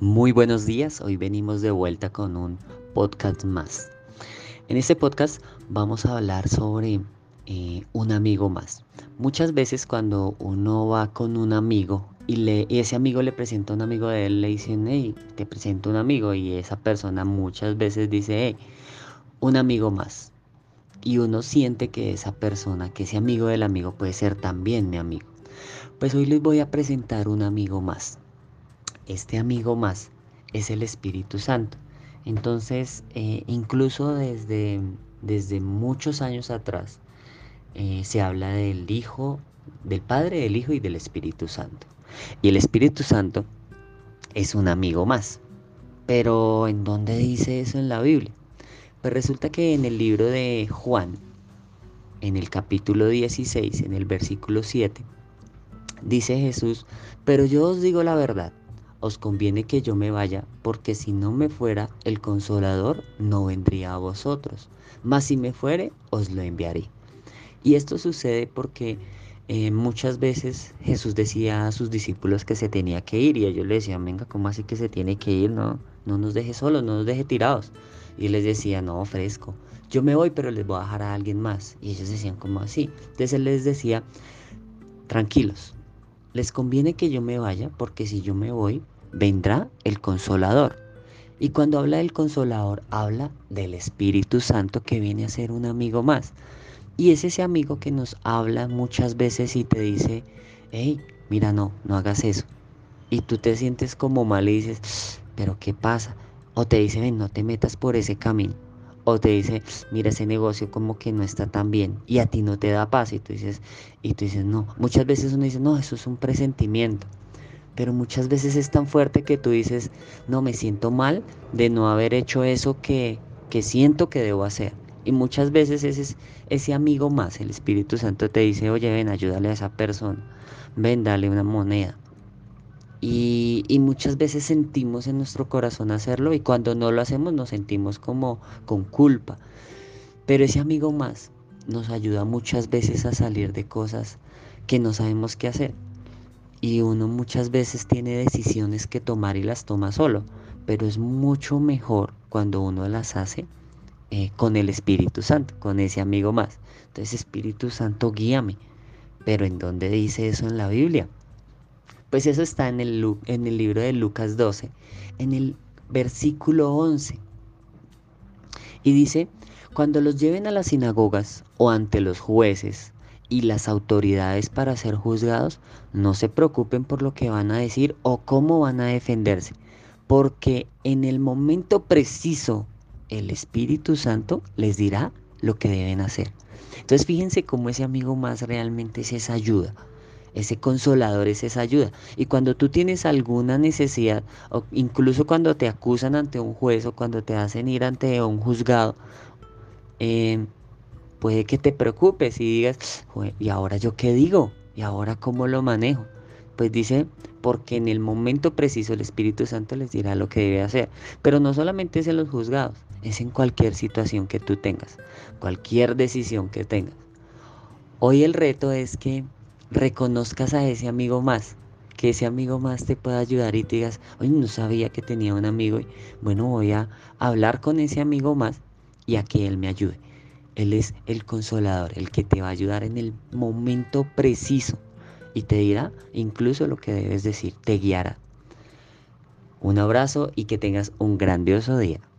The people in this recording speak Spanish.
Muy buenos días, hoy venimos de vuelta con un podcast más. En este podcast vamos a hablar sobre eh, un amigo más. Muchas veces cuando uno va con un amigo y, le, ese amigo le presenta a un amigo de él, le dicen, hey, te presento un amigo y esa persona muchas veces dice, hey, un amigo más. Y uno siente que esa persona, que ese amigo del amigo puede ser también mi amigo. Pues hoy les voy a presentar un amigo más este amigo más es el Espíritu Santo. Entonces, eh, incluso desde, desde muchos años atrás, eh, se habla del Hijo, del Padre, del Hijo y del Espíritu Santo. Y el Espíritu Santo es un amigo más. Pero ¿en dónde dice eso en la Biblia? Pues resulta que en el libro de Juan, en el capítulo 16, en el versículo 7, dice Jesús, pero yo os digo la verdad, os conviene que yo me vaya, porque si no me fuera, el consolador no vendría a vosotros, mas si me fuere, os lo enviaré. Y esto sucede porque eh, muchas veces Jesús decía a sus discípulos que se tenía que ir y ellos le decían, venga, ¿cómo así que se tiene que ir? No, no nos deje solos, no nos deje tirados. Y les decía, no, fresco, yo me voy, pero les voy a dejar a alguien más. Y ellos decían, ¿cómo así? Entonces él les decía, tranquilos, les conviene que yo me vaya porque si yo me voy, vendrá el consolador. Y cuando habla del consolador, habla del Espíritu Santo que viene a ser un amigo más. Y es ese amigo que nos habla muchas veces y te dice, hey, mira, no, no hagas eso. Y tú te sientes como mal y dices, pero ¿qué pasa? O te dice, ven, no te metas por ese camino. O te dice, mira, ese negocio como que no está tan bien y a ti no te da paz. Y tú dices, y tú dices, no. Muchas veces uno dice, no, eso es un presentimiento. Pero muchas veces es tan fuerte que tú dices, no, me siento mal de no haber hecho eso que, que siento que debo hacer. Y muchas veces ese, ese amigo más, el Espíritu Santo te dice, oye, ven, ayúdale a esa persona, ven, dale una moneda. Y, muchas veces sentimos en nuestro corazón hacerlo y cuando no lo hacemos nos sentimos como con culpa. Pero ese amigo más nos ayuda muchas veces a salir de cosas que no sabemos qué hacer. Y uno muchas veces tiene decisiones que tomar y las toma solo, pero es mucho mejor cuando uno las hace eh, con el Espíritu Santo, con ese amigo más. Entonces, Espíritu Santo, guíame. Pero ¿en dónde dice eso en la Biblia? Pues eso está en el, en el libro de Lucas 12, en el versículo 11. Y dice, cuando los lleven a las sinagogas o ante los jueces y las autoridades para ser juzgados, no se preocupen por lo que van a decir o cómo van a defenderse, porque en el momento preciso el Espíritu Santo les dirá lo que deben hacer. Entonces fíjense cómo ese amigo más realmente es esa ayuda. Ese consolador es esa ayuda. Y cuando tú tienes alguna necesidad, o incluso cuando te acusan ante un juez o cuando te hacen ir ante un juzgado, eh, puede que te preocupes y digas, ¿y ahora yo qué digo? ¿Y ahora cómo lo manejo? Pues dice, porque en el momento preciso el Espíritu Santo les dirá lo que debe hacer. Pero no solamente es en los juzgados, es en cualquier situación que tú tengas, cualquier decisión que tengas. Hoy el reto es que reconozcas a ese amigo más, que ese amigo más te pueda ayudar y te digas, oye, no sabía que tenía un amigo y bueno, voy a hablar con ese amigo más y a que él me ayude. Él es el consolador, el que te va a ayudar en el momento preciso y te dirá incluso lo que debes decir, te guiará. Un abrazo y que tengas un grandioso día.